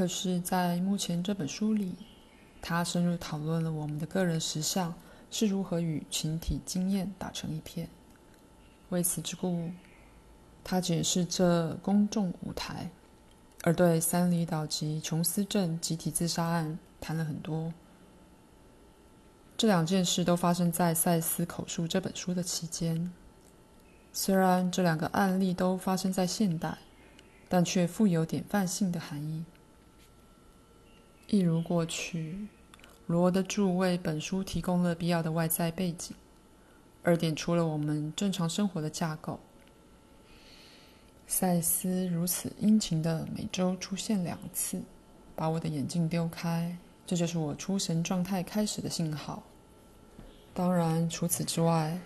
可是，在目前这本书里，他深入讨论了我们的个人实相是如何与群体经验打成一片。为此之故，他解释这公众舞台，而对三里岛及琼斯镇集体自杀案谈了很多。这两件事都发生在赛斯口述这本书的期间。虽然这两个案例都发生在现代，但却富有典范性的含义。一如过去，罗德柱为本书提供了必要的外在背景。而点出了我们正常生活的架构。赛斯如此殷勤地每周出现两次，把我的眼镜丢开，这就是我出神状态开始的信号。当然，除此之外，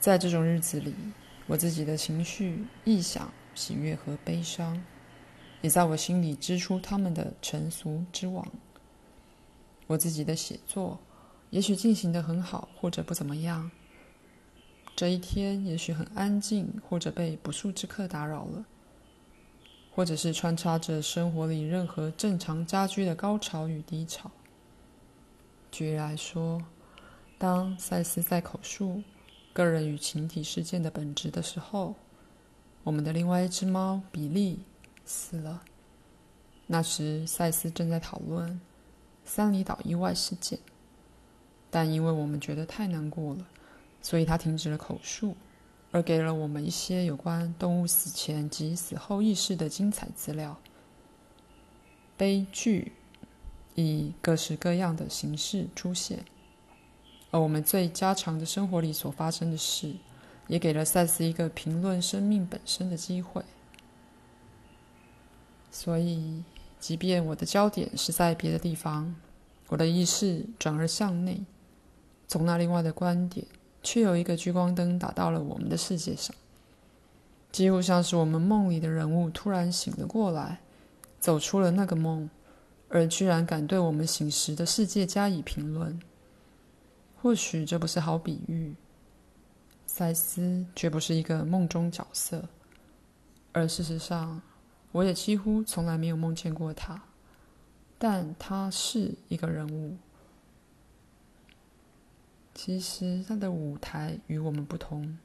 在这种日子里，我自己的情绪、臆想、喜悦和悲伤，也在我心里织出他们的尘俗之网。我自己的写作，也许进行得很好，或者不怎么样。这一天也许很安静，或者被不速之客打扰了，或者是穿插着生活里任何正常家居的高潮与低潮。举例来说，当赛斯在口述个人与群体事件的本质的时候，我们的另外一只猫比利死了。那时赛斯正在讨论三里岛意外事件，但因为我们觉得太难过了。所以他停止了口述，而给了我们一些有关动物死前及死后意识的精彩资料。悲剧以各式各样的形式出现，而我们最家常的生活里所发生的事，也给了赛斯一个评论生命本身的机会。所以，即便我的焦点是在别的地方，我的意识转而向内，从那另外的观点。却有一个聚光灯打到了我们的世界上，几乎像是我们梦里的人物突然醒了过来，走出了那个梦，而居然敢对我们醒时的世界加以评论。或许这不是好比喻，赛斯绝不是一个梦中角色，而事实上，我也几乎从来没有梦见过他，但他是一个人物。其实他的舞台与我们不同。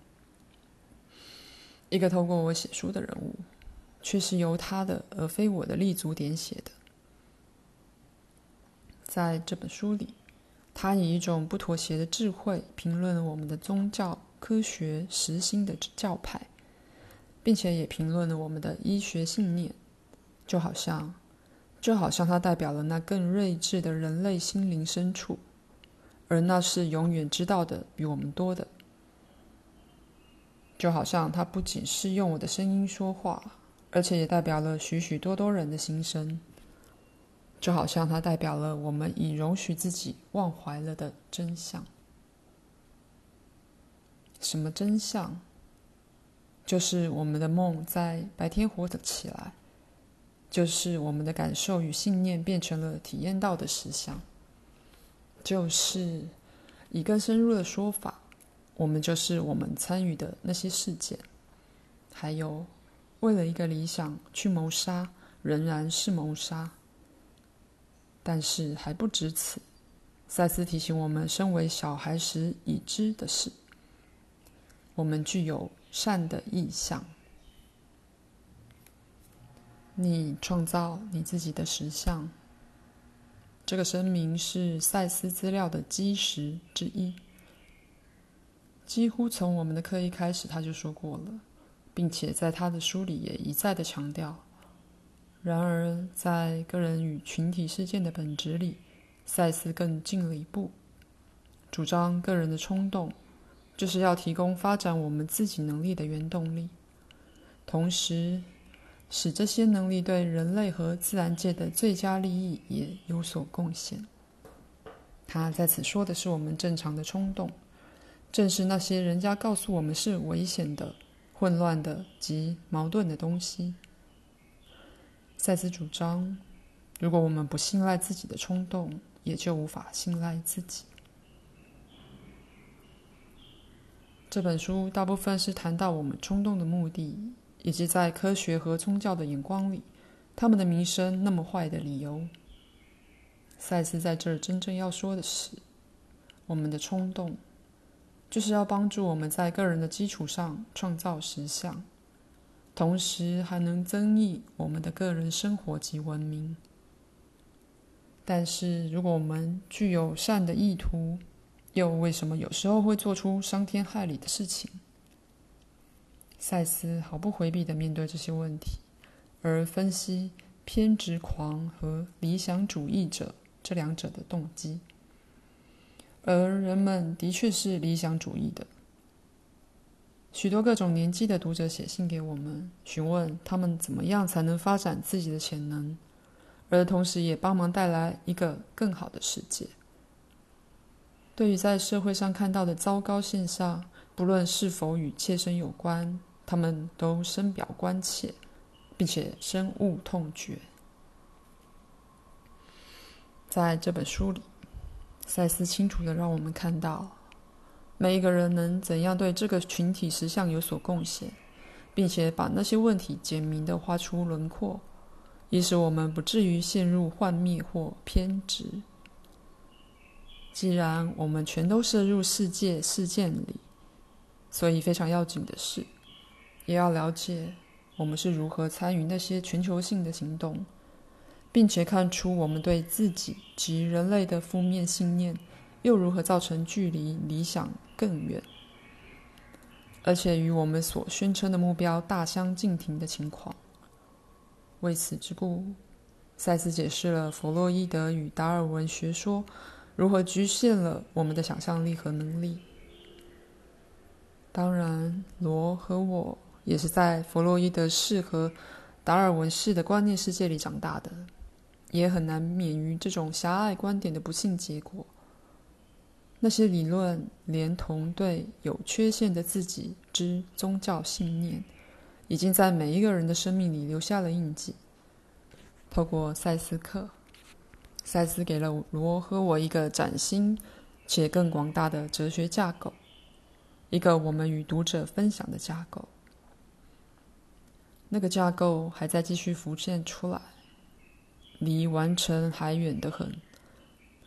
一个透过我写书的人物，却是由他的而非我的立足点写的。在这本书里，他以一种不妥协的智慧评论了我们的宗教、科学、实心的教派，并且也评论了我们的医学信念，就好像，就好像它代表了那更睿智的人类心灵深处。而那是永远知道的比我们多的，就好像它不仅是用我的声音说话，而且也代表了许许多多人的心声。就好像它代表了我们已容许自己忘怀了的真相。什么真相？就是我们的梦在白天活了起来，就是我们的感受与信念变成了体验到的实相。就是以更深入的说法，我们就是我们参与的那些事件，还有为了一个理想去谋杀，仍然是谋杀。但是还不止此，赛斯提醒我们，身为小孩时已知的事，我们具有善的意向。你创造你自己的实相。这个声明是赛斯资料的基石之一，几乎从我们的课一开始他就说过了，并且在他的书里也一再的强调。然而，在个人与群体事件的本质里，赛斯更进了一步，主张个人的冲动就是要提供发展我们自己能力的原动力，同时，使这些能力对人类和自然界的最佳利益也有所贡献。他在此说的是我们正常的冲动，正是那些人家告诉我们是危险的、混乱的及矛盾的东西。赛斯主张，如果我们不信赖自己的冲动，也就无法信赖自己。这本书大部分是谈到我们冲动的目的。以及在科学和宗教的眼光里，他们的名声那么坏的理由。赛斯在这儿真正要说的是，我们的冲动，就是要帮助我们在个人的基础上创造实相，同时还能增益我们的个人生活及文明。但是，如果我们具有善的意图，又为什么有时候会做出伤天害理的事情？赛斯毫不回避的面对这些问题，而分析偏执狂和理想主义者这两者的动机。而人们的确是理想主义的。许多各种年纪的读者写信给我们，询问他们怎么样才能发展自己的潜能，而同时也帮忙带来一个更好的世界。对于在社会上看到的糟糕现象，不论是否与切身有关，他们都深表关切，并且深恶痛绝。在这本书里，赛斯清楚地让我们看到，每一个人能怎样对这个群体实相有所贡献，并且把那些问题简明地画出轮廓，以使我们不至于陷入幻灭或偏执。既然我们全都涉入世界事件里，所以非常要紧的是，也要了解我们是如何参与那些全球性的行动，并且看出我们对自己及人类的负面信念又如何造成距离理想更远，而且与我们所宣称的目标大相径庭的情况。为此之故，赛斯解释了弗洛伊德与达尔文学说如何局限了我们的想象力和能力。当然，罗和我。也是在弗洛伊德式和达尔文式的观念世界里长大的，也很难免于这种狭隘观点的不幸结果。那些理论连同对有缺陷的自己之宗教信念，已经在每一个人的生命里留下了印记。透过赛斯克，赛斯给了罗和我一个崭新且更广大的哲学架构，一个我们与读者分享的架构。那个架构还在继续浮现出来，离完成还远得很，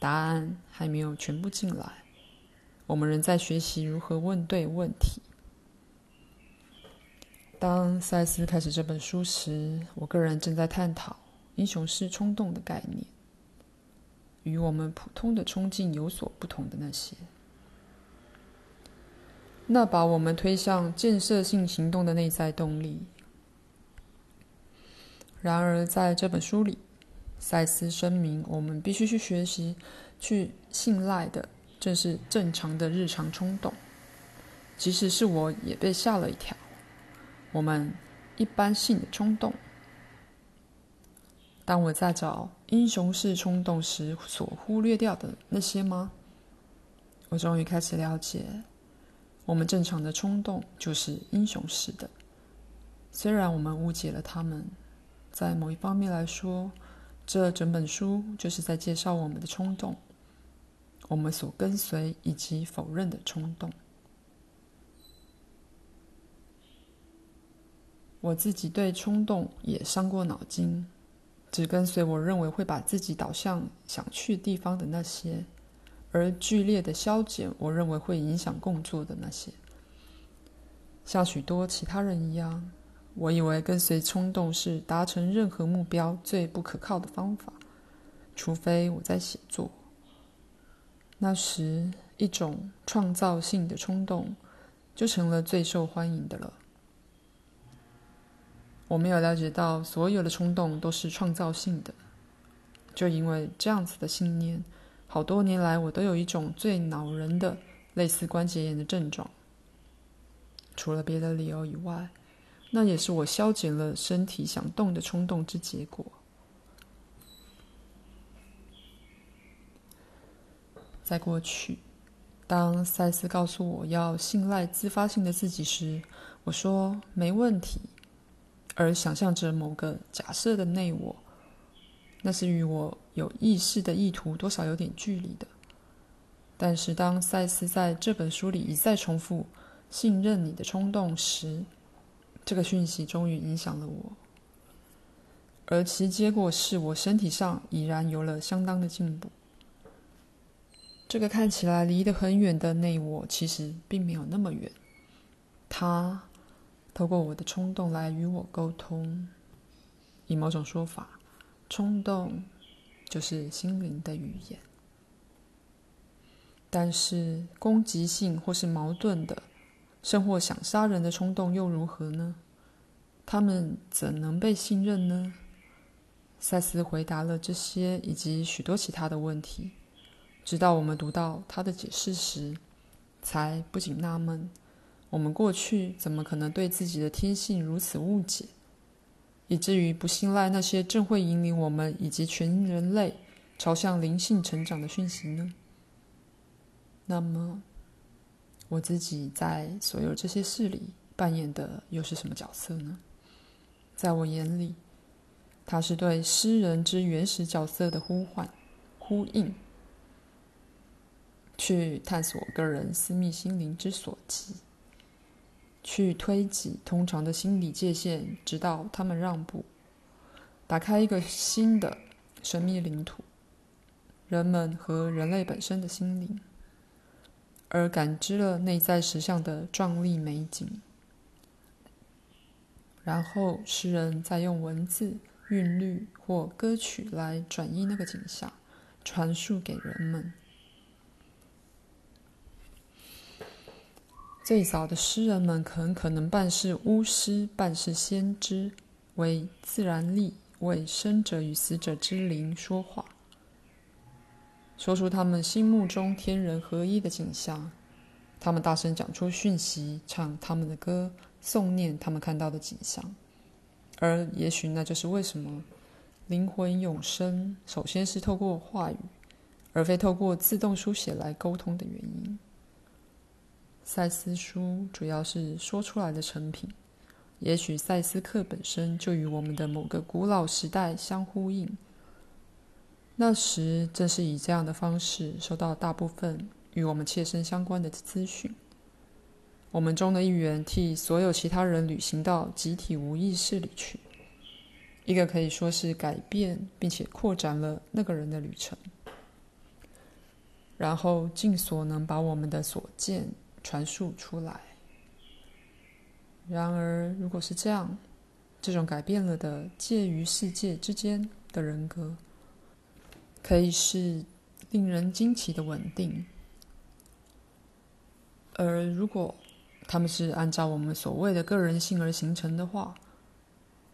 答案还没有全部进来。我们仍在学习如何问对问题。当赛斯开始这本书时，我个人正在探讨英雄式冲动的概念，与我们普通的冲劲有所不同的那些，那把我们推向建设性行动的内在动力。然而，在这本书里，赛斯声明，我们必须去学习、去信赖的，正是正常的日常冲动。即使是我也被吓了一跳。我们一般性的冲动。当我在找英雄式冲动时，所忽略掉的那些吗？我终于开始了解，我们正常的冲动就是英雄式的。虽然我们误解了他们。在某一方面来说，这整本书就是在介绍我们的冲动，我们所跟随以及否认的冲动。我自己对冲动也伤过脑筋，只跟随我认为会把自己导向想去地方的那些，而剧烈的消减我认为会影响工作的那些，像许多其他人一样。我以为跟随冲动是达成任何目标最不可靠的方法，除非我在写作。那时，一种创造性的冲动就成了最受欢迎的了。我没有了解到所有的冲动都是创造性的，就因为这样子的信念，好多年来我都有一种最恼人的类似关节炎的症状。除了别的理由以外。那也是我消减了身体想动的冲动之结果。在过去，当赛斯告诉我要信赖自发性的自己时，我说没问题，而想象着某个假设的内我，那是与我有意识的意图多少有点距离的。但是当赛斯在这本书里一再重复“信任你的冲动”时，这个讯息终于影响了我。而其结果是我身体上已然有了相当的进步。这个看起来离得很远的内我，其实并没有那么远。它透过我的冲动来与我沟通。以某种说法，冲动就是心灵的语言。但是攻击性或是矛盾的，甚或想杀人的冲动又如何呢？他们怎能被信任呢？赛斯回答了这些以及许多其他的问题。直到我们读到他的解释时，才不禁纳闷：我们过去怎么可能对自己的天性如此误解，以至于不信赖那些正会引领我们以及全人类朝向灵性成长的讯息呢？那么，我自己在所有这些事里扮演的又是什么角色呢？在我眼里，它是对诗人之原始角色的呼唤、呼应，去探索个人私密心灵之所及，去推挤通常的心理界限，直到他们让步，打开一个新的神秘领土——人们和人类本身的心灵，而感知了内在实相的壮丽美景。然后，诗人再用文字、韵律或歌曲来转译那个景象，传述给人们。最早的诗人们很可能半是巫师，半是先知，为自然力、为生者与死者之灵说话，说出他们心目中天人合一的景象。他们大声讲出讯息，唱他们的歌。诵念他们看到的景象，而也许那就是为什么灵魂永生首先是透过话语，而非透过自动书写来沟通的原因。赛斯书主要是说出来的成品，也许赛斯克本身就与我们的某个古老时代相呼应。那时正是以这样的方式收到大部分与我们切身相关的资讯。我们中的一员替所有其他人旅行到集体无意识里去，一个可以说是改变并且扩展了那个人的旅程，然后尽所能把我们的所见传述出来。然而，如果是这样，这种改变了的介于世界之间的人格，可以是令人惊奇的稳定，而如果他们是按照我们所谓的个人性而形成的话，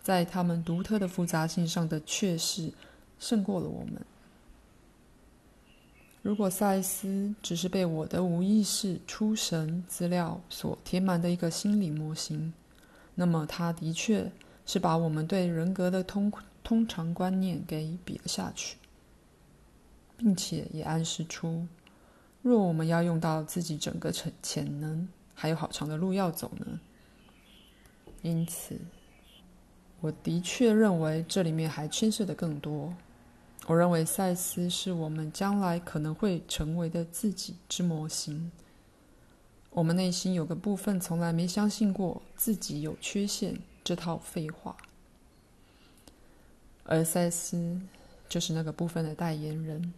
在他们独特的复杂性上的确是胜过了我们。如果赛斯只是被我的无意识出神资料所填满的一个心理模型，那么他的确是把我们对人格的通通常观念给比了下去，并且也暗示出，若我们要用到自己整个潜潜能。还有好长的路要走呢，因此，我的确认为这里面还牵涉的更多。我认为赛斯是我们将来可能会成为的自己之模型。我们内心有个部分从来没相信过自己有缺陷这套废话，而赛斯就是那个部分的代言人。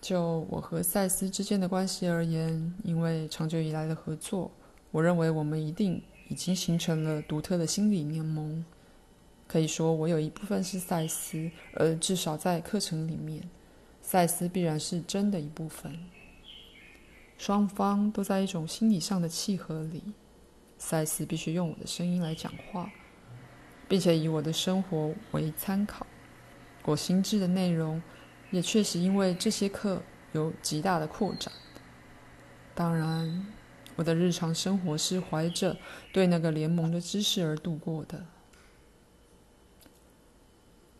就我和赛斯之间的关系而言，因为长久以来的合作，我认为我们一定已经形成了独特的心理联盟。可以说，我有一部分是赛斯，而至少在课程里面，赛斯必然是真的一部分。双方都在一种心理上的契合里。赛斯必须用我的声音来讲话，并且以我的生活为参考。我心智的内容。也确实因为这些课有极大的扩展。当然，我的日常生活是怀着对那个联盟的知识而度过的。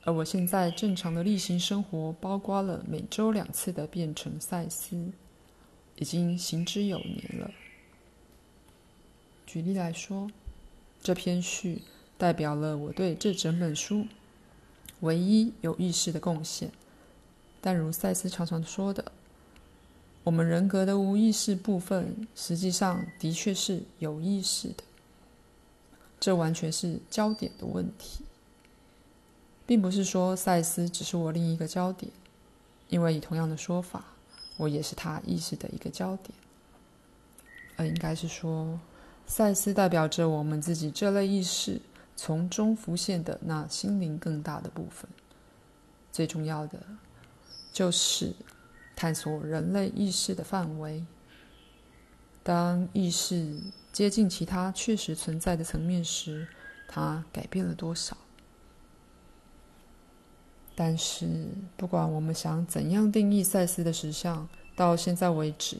而我现在正常的例行生活，包括了每周两次的变成赛斯，已经行之有年了。举例来说，这篇序代表了我对这整本书唯一有意识的贡献。但如赛斯常常说的，我们人格的无意识部分，实际上的确是有意识的。这完全是焦点的问题，并不是说赛斯只是我另一个焦点，因为以同样的说法，我也是他意识的一个焦点，而应该是说，赛斯代表着我们自己这类意识从中浮现的那心灵更大的部分。最重要的就是探索人类意识的范围。当意识接近其他确实存在的层面时，它改变了多少？但是，不管我们想怎样定义赛斯的实相，到现在为止，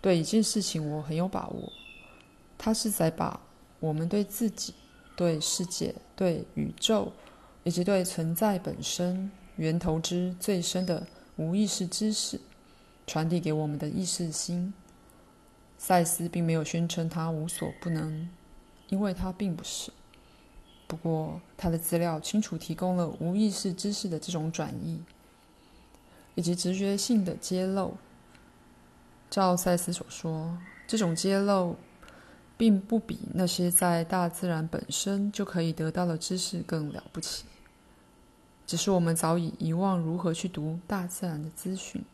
对一件事情我很有把握。他是在把我们对自己、对世界、对宇宙，以及对存在本身源头之最深的无意识知识，传递给我们的意识心。赛斯并没有宣称他无所不能，因为他并不是。不过，他的资料清楚提供了无意识知识的这种转移，以及直觉性的揭露。照赛斯所说，这种揭露。并不比那些在大自然本身就可以得到的知识更了不起，只是我们早已遗忘如何去读大自然的资讯。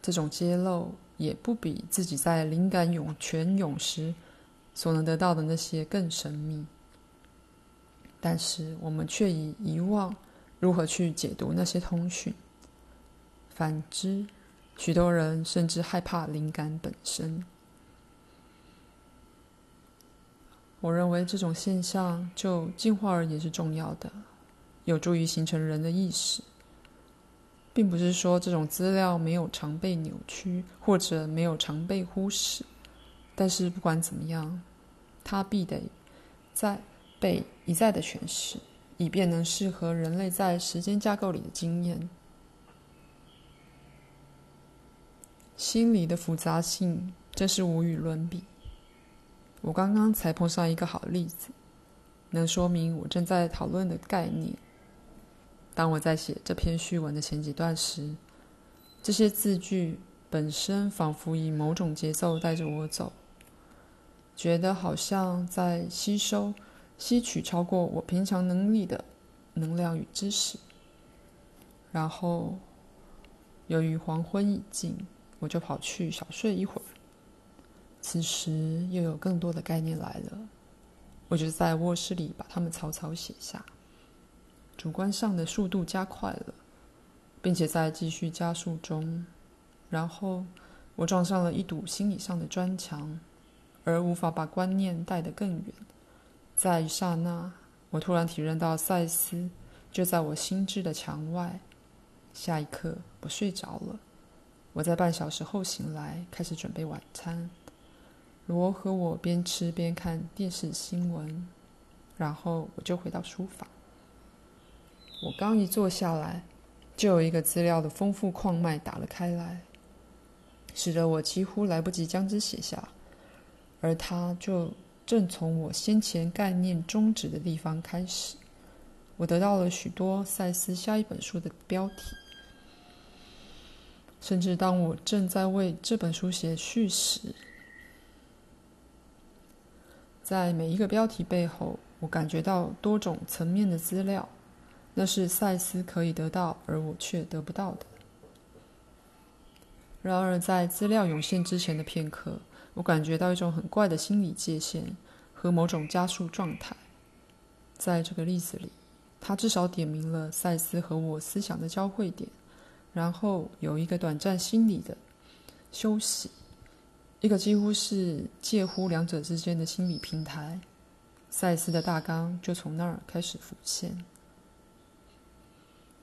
这种揭露也不比自己在灵感涌泉涌时所能得到的那些更神秘，但是我们却已遗忘如何去解读那些通讯。反之，许多人甚至害怕灵感本身。我认为这种现象就进化而言是重要的，有助于形成人的意识，并不是说这种资料没有常被扭曲或者没有常被忽视，但是不管怎么样，它必得在被一再的诠释，以便能适合人类在时间架构里的经验。心理的复杂性真是无与伦比。我刚刚才碰上一个好例子，能说明我正在讨论的概念。当我在写这篇序文的前几段时，这些字句本身仿佛以某种节奏带着我走，觉得好像在吸收、吸取超过我平常能力的能量与知识。然后，由于黄昏已近，我就跑去小睡一会儿。此时又有更多的概念来了，我就在卧室里把它们草草写下。主观上的速度加快了，并且在继续加速中。然后我撞上了一堵心理上的砖墙，而无法把观念带得更远。在一刹那，我突然体认到赛斯就在我心智的墙外。下一刻，我睡着了。我在半小时后醒来，开始准备晚餐。罗和我边吃边看电视新闻，然后我就回到书房。我刚一坐下来，就有一个资料的丰富矿脉打了开来，使得我几乎来不及将之写下，而它就正从我先前概念终止的地方开始。我得到了许多赛斯下一本书的标题，甚至当我正在为这本书写序时。在每一个标题背后，我感觉到多种层面的资料，那是赛斯可以得到，而我却得不到的。然而，在资料涌现之前的片刻，我感觉到一种很怪的心理界限和某种加速状态。在这个例子里，他至少点明了赛斯和我思想的交汇点，然后有一个短暂心理的休息。一个几乎是介乎两者之间的心理平台，赛斯的大纲就从那儿开始浮现。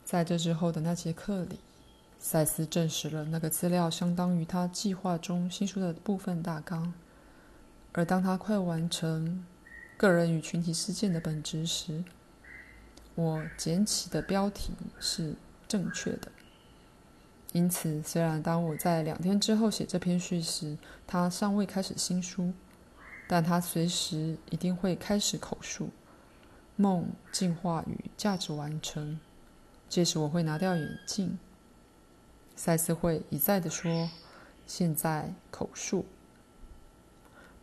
在这之后的那节课里，赛斯证实了那个资料相当于他计划中新书的部分大纲，而当他快完成个人与群体事件的本质时，我捡起的标题是正确的。因此，虽然当我在两天之后写这篇序时，他尚未开始新书，但他随时一定会开始口述梦、进化与价值完成。届时我会拿掉眼镜，赛斯会一再的说：“现在口述。”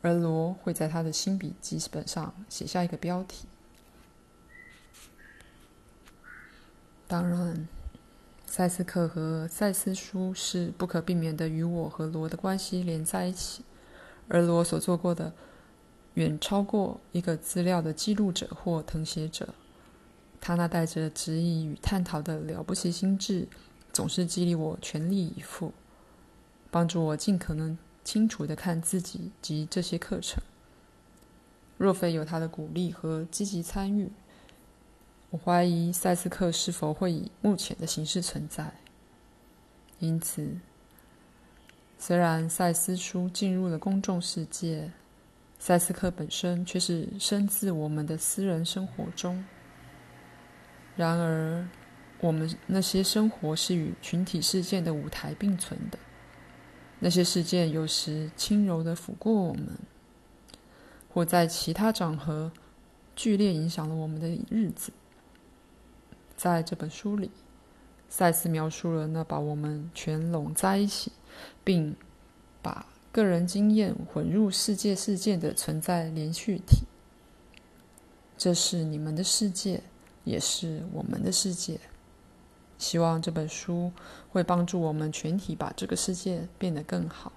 而罗会在他的新笔记本上写下一个标题。当然，赛斯克和赛斯书是不可避免的与我和罗的关系连在一起，而罗所做过的远超过一个资料的记录者或誊写者。他那带着质疑与探讨的了不起心智，总是激励我全力以赴，帮助我尽可能清楚地看自己及这些课程。若非有他的鼓励和积极参与，我怀疑赛斯课是否会以目前的形式存在。因此，虽然赛斯书进入了公众世界，赛斯课本身却是深自我们的私人生活中。然而，我们那些生活是与群体事件的舞台并存的。那些事件有时轻柔地抚过我们，或在其他场合剧烈影响了我们的日子。在这本书里，赛斯描述了那把我们全拢在一起，并把个人经验混入世界事件的存在连续体。这是你们的世界，也是我们的世界。希望这本书会帮助我们全体把这个世界变得更好。